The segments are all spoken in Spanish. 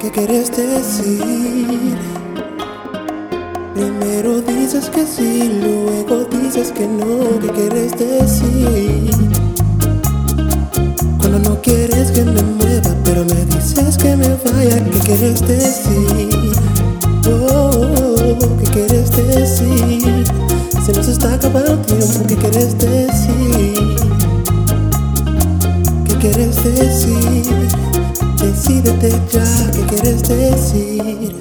¿Qué quieres decir? Primero dices que sí, luego dices que no. ¿Qué quieres decir? Cuando no quieres que me mueva, pero me dices que me vaya. ¿Qué quieres decir? Oh, ¿qué quieres decir? Se nos está acabando el tiempo. ¿Qué quieres decir? ¿Qué quieres decir? Decídete ya, ¿qué quieres decir?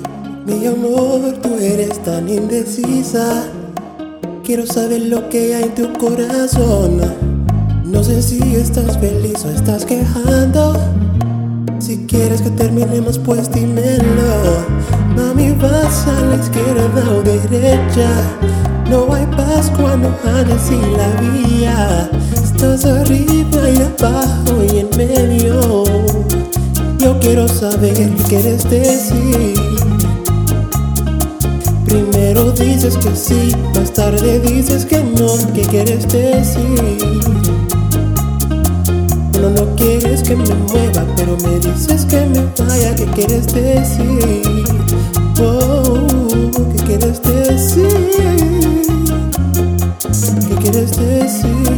Mi amor, tú eres tan indecisa. Quiero saber lo que hay en tu corazón. No sé si estás feliz o estás quejando. Si quieres que terminemos, pues dímelo. Mami, vas a la izquierda o derecha. No hay paz cuando andas sin la vía. Estás arriba y abajo y en medio. Quiero saber qué quieres decir. Primero dices que sí, más tarde dices que no. ¿Qué quieres decir? Cuando no quieres que me mueva, pero me dices que me vaya. ¿Qué quieres decir? Oh, ¿qué quieres decir? ¿Qué quieres decir?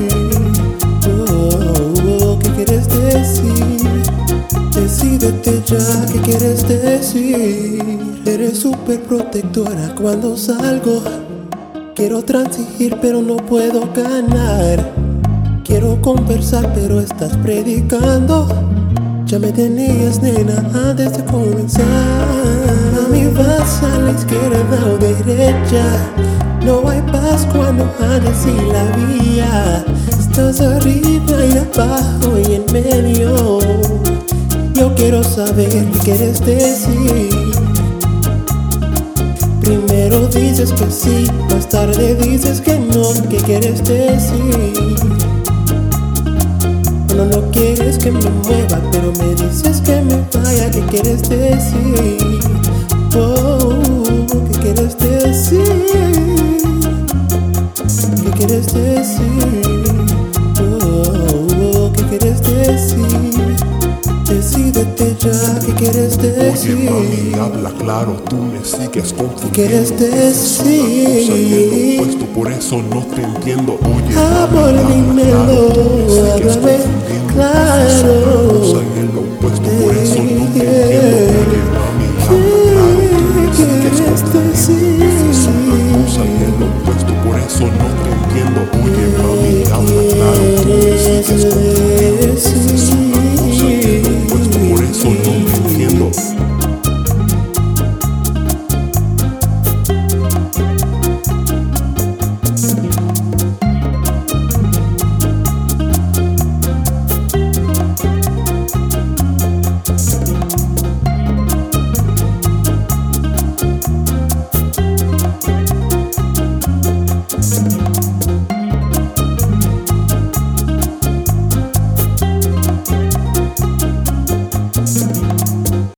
¿Qué quieres decir? Eres súper protectora cuando salgo. Quiero transigir, pero no puedo ganar. Quiero conversar, pero estás predicando. Ya me tenías, nena, antes de comenzar. Mami, vas a la izquierda o derecha. No hay paz cuando andas sin la vía. Estás arriba y abajo y en medio. Quiero saber qué quieres decir. Primero dices que sí, más tarde dices que no. ¿Qué quieres decir? Cuando no quieres que me mueva, pero me dices que me vaya. ¿Qué quieres decir? Quieres decir? Oye, mami, habla claro, tú me sigues confundiendo. quieres Dices una cosa y es decir? opuesto, por eso no te entiendo. Oye, Amor, mami, dímelo, claro, tú me háblame claro. Dices una cosa es lo opuesto, por eso no te entiendo. Oye, mami, habla claro, tú me ¿Qué sigues quieres confundiendo. Dices una cosa y es lo opuesto, por eso no te entiendo. Oye, mami, habla claro, tú me sigues confundiendo.